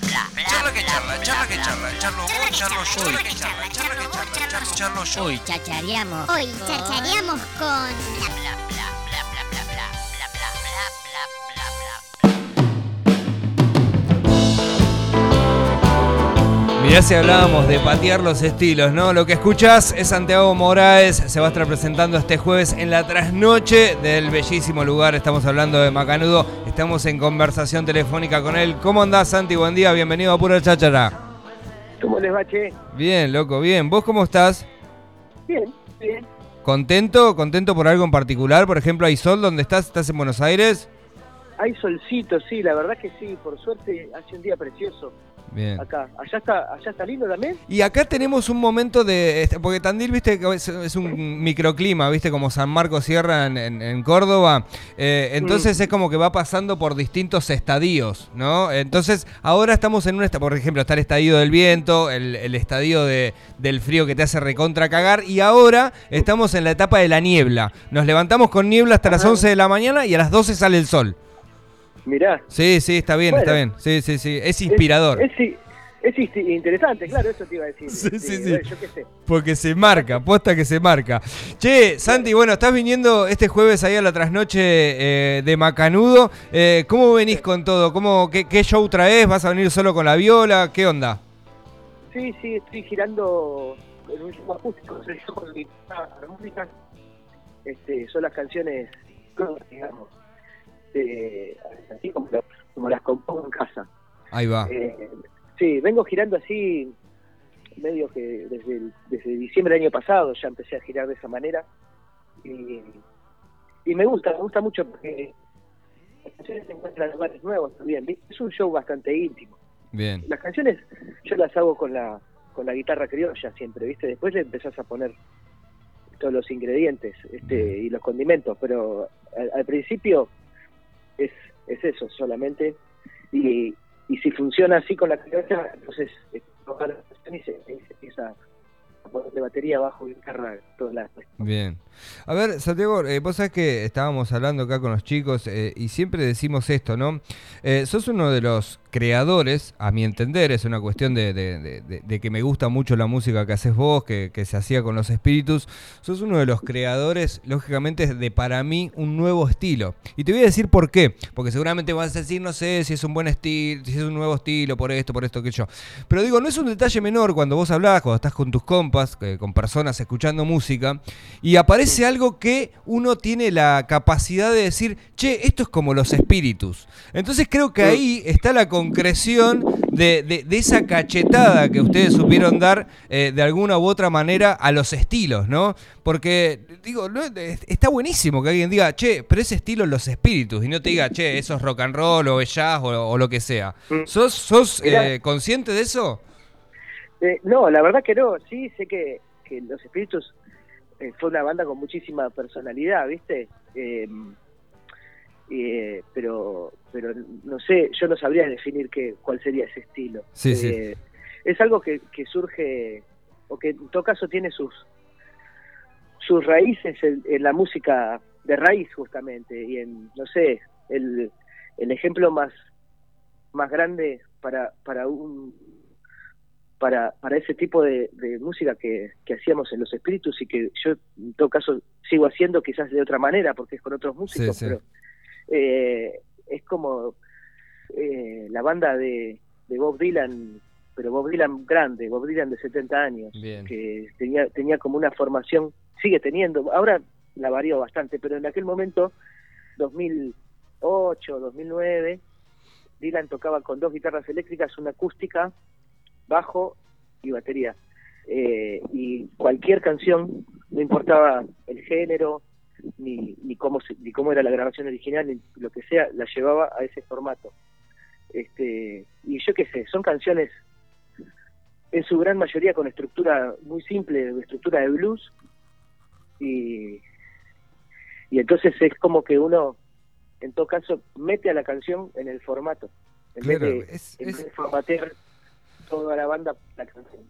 Charla que charla, charla que charla, charlo vos, charlo yo, charla que charla, charla que charla, charlo, yo. Hoy chachareamos. Hoy chachareamos con... Mirá si hablábamos de patear los estilos, ¿no? Lo que escuchás es Santiago Moraes, se va a estar presentando este jueves en la trasnoche del bellísimo lugar, estamos hablando de Macanudo, estamos en conversación telefónica con él. ¿Cómo andás Santi? Buen día, bienvenido a Pura Cháchara. ¿Cómo les va, che? Bien, loco, bien. ¿Vos cómo estás? Bien, bien. ¿Contento? ¿Contento por algo en particular? Por ejemplo, ¿hay sol donde estás? ¿Estás en Buenos Aires? Hay solcito, sí, la verdad que sí, por suerte hace un día precioso Bien. acá. Allá está, allá está lindo también. Y acá tenemos un momento de. este, Porque Tandil, viste, que es, es un microclima, viste, como San Marcos Sierra en, en- en Córdoba. Eh, entonces es como que va pasando por distintos estadios, ¿no? Entonces ahora estamos en un. esta- Por ejemplo, está el estadio del viento, el, el estadio de, del frío que te hace recontra cagar. Y ahora estamos en la etapa de la niebla. Nos levantamos con niebla hasta las Ajá. 11 de la mañana y a las 12 sale el sol. Mirá. Sí, sí, está bien, Bueno. está bien. Sí, sí, sí. Es inspirador. Es, es, es interesante, claro, eso te iba a decir. Sí, sí, sí. Yo qué sé. Porque se marca, posta que se marca. Che, Santi, bueno, estás viniendo este jueves ahí a la trasnoche eh, de Macanudo. Eh, ¿Cómo venís con todo? ¿Cómo, qué, qué show traes? ¿Vas a venir solo con la viola? ¿Qué onda? Sí, sí, estoy girando en un show acústico, con guitarra, música. Este, son las canciones, digamos, de- así como, lo- como las compongo en casa. Ahí va. Eh, sí, vengo girando así, medio que desde, el- desde diciembre del año pasado ya empecé a girar de esa manera. Y, y me gusta, me gusta mucho porque las canciones se encuentran en lugares nuevos también. Es un show bastante íntimo. Bien. Las canciones yo las hago con la, con la guitarra criolla siempre, ¿viste? Después le empezás a poner todos los ingredientes este, y los condimentos, pero al, al principio es, es eso solamente. Y, y si funciona así con la criolla, entonces eh, tocar la y se, empieza a batería, bajo, guitarra, todas las Bien. A ver, Santiago, eh, vos sabés que estábamos hablando acá con los chicos eh, y siempre decimos esto, ¿no? Eh, sos uno de los creadores, a mi entender, es una cuestión de, que me gusta mucho la música que haces vos, que, que se hacía con los espíritus. Sos uno de los creadores, lógicamente, de para mí un nuevo estilo. Y te voy a decir por qué. Porque seguramente vas a decir, no sé si es un buen estilo, si es un nuevo estilo, por esto, por esto, que yo. Pero digo, no es un detalle menor cuando vos hablás, cuando estás con tus compas, eh, con personas escuchando música, y aparece algo que uno tiene la capacidad de decir, che, esto es como los espíritus. Entonces creo que ahí está la concreción de, de- de esa cachetada que ustedes supieron dar eh, de alguna u otra manera a los estilos, ¿no? Porque, digo, no, es- está buenísimo que alguien diga, che, pero ese estilo es los espíritus, y no te diga, che, eso es rock and roll o es jazz o, o lo que sea. Mm. ¿Sos, sos eh, consciente de eso? Eh, no, la verdad que no. Sí, sé que, que Los Espíritus eh, fue una banda con muchísima personalidad, ¿viste? Eh, pero pero no sé, yo no sabría definir qué, cuál sería ese estilo. Sí, sí. Eh, Es algo que, que surge, o que en todo caso tiene sus sus raíces en, en la música de raíz justamente y en no sé el, el ejemplo más más grande para para un para, para ese tipo de, de música que, que hacíamos en Los Espíritus y que yo en todo caso sigo haciendo quizás de otra manera porque es con otros músicos, sí. pero eh, es como eh, la banda de, de Bob Dylan, pero Bob Dylan grande, Bob Dylan de 70 años, Bien. que tenía, tenía como una formación, sigue teniendo, ahora la varió bastante, pero en aquel momento, 2008, 2009, Dylan tocaba con dos guitarras eléctricas, una acústica, bajo y batería. Eh, y cualquier canción, no importaba el género, ni, ni, cómo se- ni cómo era la grabación original, ni lo que sea, la llevaba a ese formato. Este, y yo qué sé, son canciones en su gran mayoría con estructura muy simple, estructura de blues, y, y entonces es como que uno, en todo caso, mete a la canción en el formato, en Claro, vez de, es- en es- vez de formatear toda la banda la canción.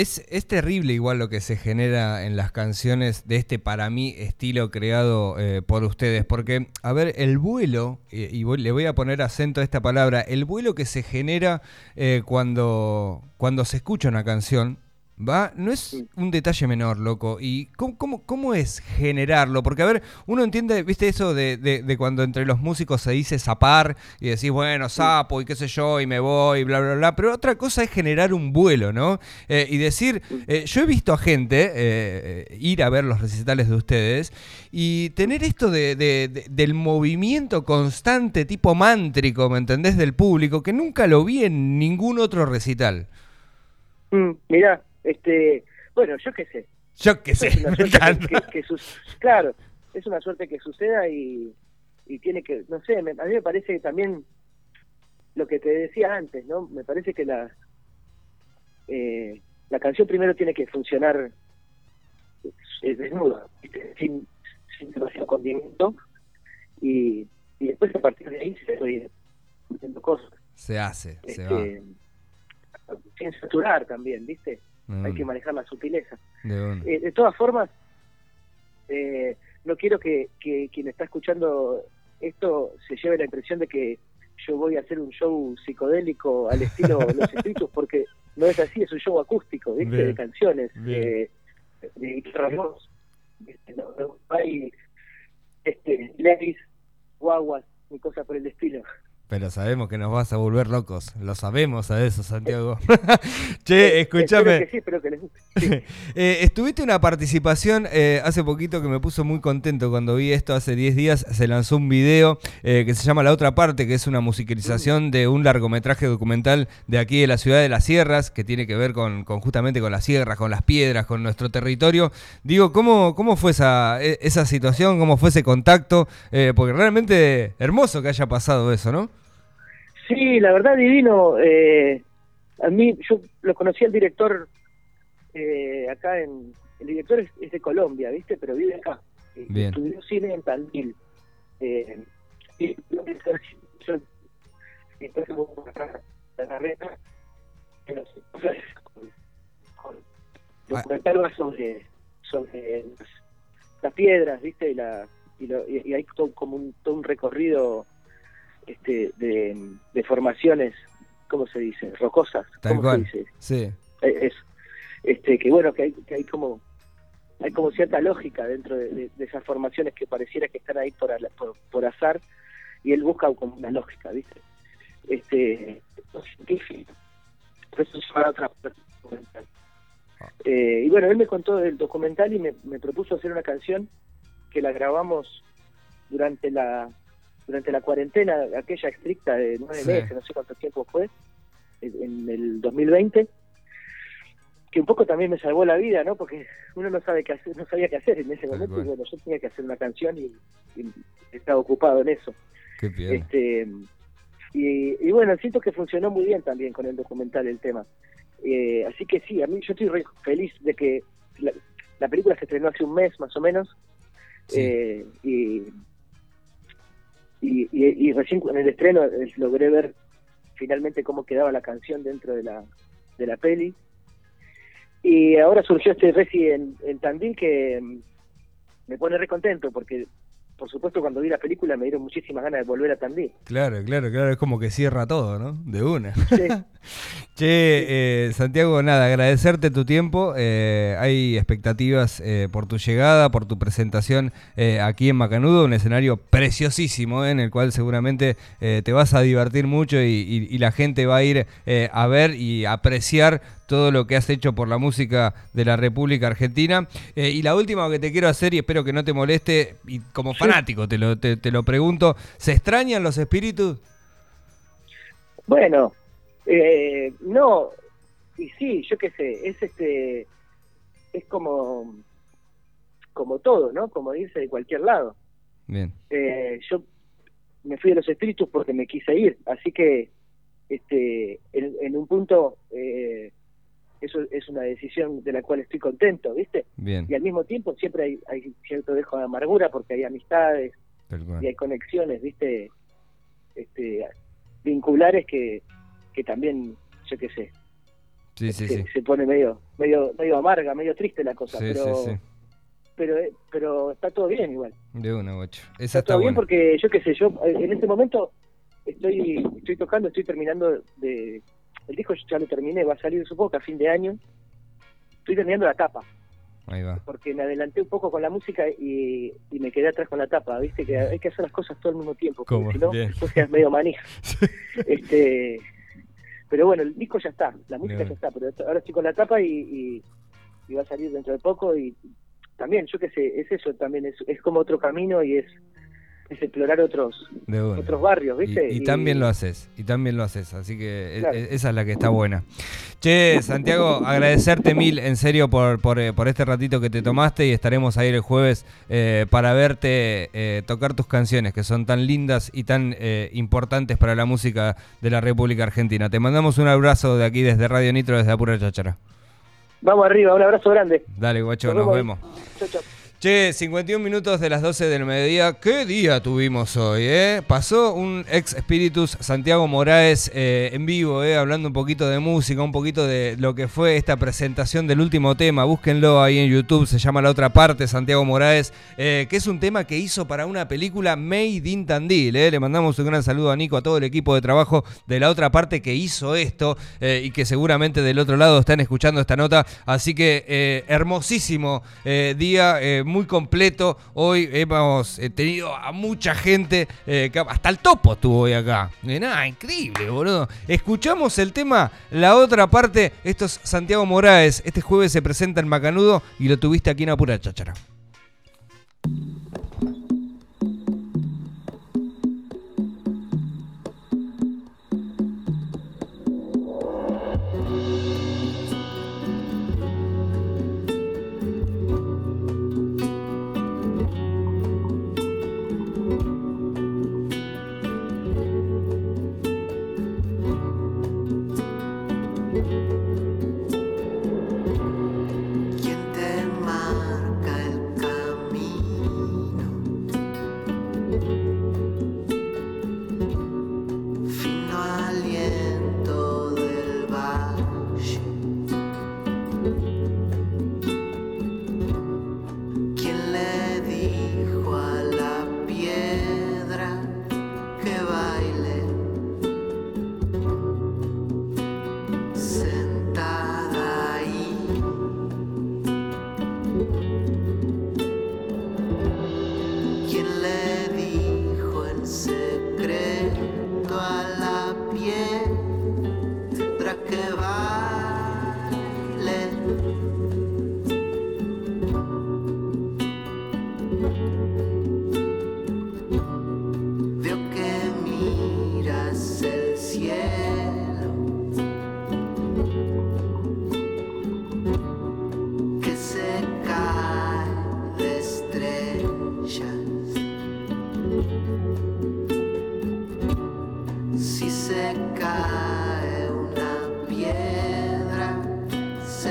Es, es terrible igual lo que se genera en las canciones de este, para mí, estilo creado eh, por ustedes. Porque, a ver, el vuelo, y voy- le voy a poner acento a esta palabra, el vuelo que se genera eh, cuando, cuando se escucha una canción, ¿va? No es un detalle menor, loco. ¿Y cómo, cómo, cómo es generarlo? Porque, a ver, uno entiende, viste, eso de, de- de cuando entre los músicos se dice zapar y decís, bueno, sapo y qué sé yo, y me voy, bla, bla, bla. Pero otra cosa es generar un vuelo, ¿no? Eh, y decir, eh, yo he visto a gente eh, ir a ver los recitales de ustedes y tener esto de- del movimiento constante, tipo mántrico, ¿me entendés? Del público, que nunca lo vi en ningún otro recital. Mm, mirá, este, bueno, yo qué sé. Yo qué sé, Es una me suerte encanta. que, que- que sus- claro, es una suerte que suceda y, y tiene que, no sé, me- a mí me parece que también lo que te decía antes, ¿no? Me parece que la eh, la canción primero tiene que funcionar eh, desnuda, sin, sin demasiado condimento y, y después a partir de ahí se ir haciendo cosas. Se hace, se va. Este, sin saturar también, ¿viste? Mm, Hay que manejar la sutileza. de. Eh, de todas formas, eh, no quiero que, que quien está escuchando esto se lleve la impresión de que yo voy a hacer un show psicodélico al estilo Los Espíritus, porque no es así, es un show acústico, ¿viste? Bien. De canciones, eh, de guitarra voz. ¿viste? No, no hay este, levis, guaguas, ni cosas por el estilo. Pero sabemos que nos vas a volver locos. Lo sabemos a eso, Santiago. che, escúchame. Espero que sí, espero que les guste. Sí. Eh, estuviste una participación eh, hace poquito que me puso muy contento cuando vi esto hace 10 días. Se lanzó un video eh, que se llama La Otra Parte, que es una musicalización de un largometraje documental de aquí de la ciudad de las sierras, que tiene que ver con, con justamente con las sierras, con las piedras, con nuestro territorio. Digo, ¿cómo, cómo fue esa, e- esa situación? ¿Cómo fue ese contacto? Eh, porque realmente hermoso que haya pasado eso, ¿no? Sí, la verdad divino. Eh, a mí, yo lo conocí al director eh, acá en... El director es, es de Colombia, ¿viste? Pero vive acá. Eh, Bien. Estudió cine en Tandil. Eh, y yo- entonces la carrera, documental va sobre, sobre las, las piedras, ¿viste? Y, la, y, lo- y- y hay todo, como un, todo un recorrido este, de, de formaciones, ¿cómo se dice? Rocosas, Tal ¿cómo cual. se dice? Sí. Eh, Eso. Este, que bueno, que hay, que hay como hay como cierta lógica dentro de, de- de esas formaciones que pareciera que están ahí por, por, por azar y él busca como una lógica, ¿viste? Este. Por eso se otra parte. Eh, y bueno, él me contó del documental y me, me propuso hacer una canción que la grabamos durante la durante la cuarentena, aquella estricta de nueve Sí. meses, no sé cuánto tiempo fue, en el 2020, que un poco también me salvó la vida, ¿no? Porque uno no sabe qué hacer, no sabía qué hacer en ese momento, y cual. bueno, yo tenía que hacer una canción y, y estaba ocupado en eso. Qué bien. Este, y, y bueno, siento que funcionó muy bien también con el documental el tema. Eh, así que sí, a mí yo estoy re feliz de que la, la película se estrenó hace un mes más o menos. Sí. eh, y, y, y- recién en el estreno eh, logré ver finalmente cómo quedaba la canción dentro de la, de la peli. Y ahora surgió este Reci en, en Tandil que mm, me pone re contento porque, por supuesto, cuando vi la película me dieron muchísimas ganas de volver a Tandil. Claro, claro, claro. Es como que cierra todo, ¿no? De una. Sí. Che, eh, Santiago, nada, agradecerte tu tiempo. eh, hay expectativas eh, por tu llegada, por tu presentación eh, aquí en Macanudo, un escenario preciosísimo en el cual seguramente te vas a divertir mucho y, y- y la gente va a ir a ver y apreciar todo lo que has hecho por la música de la República Argentina. Eh, y la última que te quiero hacer, y espero que no te moleste, y como fanático te lo, te- te lo pregunto, ¿se extrañan los espíritus? Bueno, eh, no, y sí, yo qué sé, es este, es como, como todo, ¿no? Como irse de cualquier lado. Bien, Eh, yo me fui de los espíritus porque me quise ir, así que, este, en, en un punto, eh, eso es una decisión de la cual estoy contento, ¿viste? bien, Y al mismo tiempo siempre hay, hay cierto dejo de amargura porque hay amistades, y hay conexiones, viste, este, vinculares que, que también, yo qué sé, Sí, sí, se, sí. se pone medio, medio, medio amarga, medio triste la cosa, Sí, pero, sí, sí. pero, eh, pero está todo bien igual. De una, guacho. Esa Está, está todo bien porque yo qué sé, yo eh, en este momento estoy, estoy tocando, estoy terminando de, el disco ya lo terminé, va a salir supongo que a fin de año. Estoy terminando la tapa, Ahí va. porque me adelanté un poco con la música y, y me quedé atrás con la tapa, viste que hay que hacer las cosas todo al mismo tiempo, porque ¿Cómo? si no, quedas medio manija. este, pero bueno, el disco ya está, la música Bien. ya está, pero ahora estoy con la tapa y, y, y va a salir dentro de poco y también, yo qué sé, es eso también, es, es como otro camino y es, es explorar otros otros barrios, ¿viste? Y, y también lo haces, y también lo haces, así que e- Claro. e- esa es la que está buena. Che, Santiago, agradecerte mil en serio por, por, eh, por este ratito que te tomaste y estaremos ahí el jueves eh, para verte eh, tocar tus canciones que son tan lindas y tan eh, importantes para la música de la República Argentina. Te mandamos un abrazo de aquí desde Radio Nitro, desde Apura Chachara. Vamos arriba, un abrazo grande. Dale, guacho, nos vemos. Chau, chau. Che, 51 minutos de las 12 del mediodía. ¿Qué día tuvimos hoy, eh? Pasó un ex Spiritus Santiago Moraes eh, en vivo, eh, hablando un poquito de música, un poquito de lo que fue esta presentación del último tema. Búsquenlo ahí en YouTube, se llama La Otra Parte, Santiago Moraes, eh, que es un tema que hizo para una película Made in Tandil. Eh. Le mandamos un gran saludo a Nico, a todo el equipo de trabajo de La Otra Parte que hizo esto eh, y que seguramente del otro lado están escuchando esta nota. Así que hermosísimo día, muy completo. Hoy hemos eh, tenido a mucha gente, eh, hasta el topo estuvo hoy acá. Eh, nada, increíble, boludo. Escuchamos el tema, la otra parte. Esto es Santiago Moraes. Este jueves se presenta en Macanudo y lo tuviste aquí en Apura Cháchara.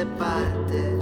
parte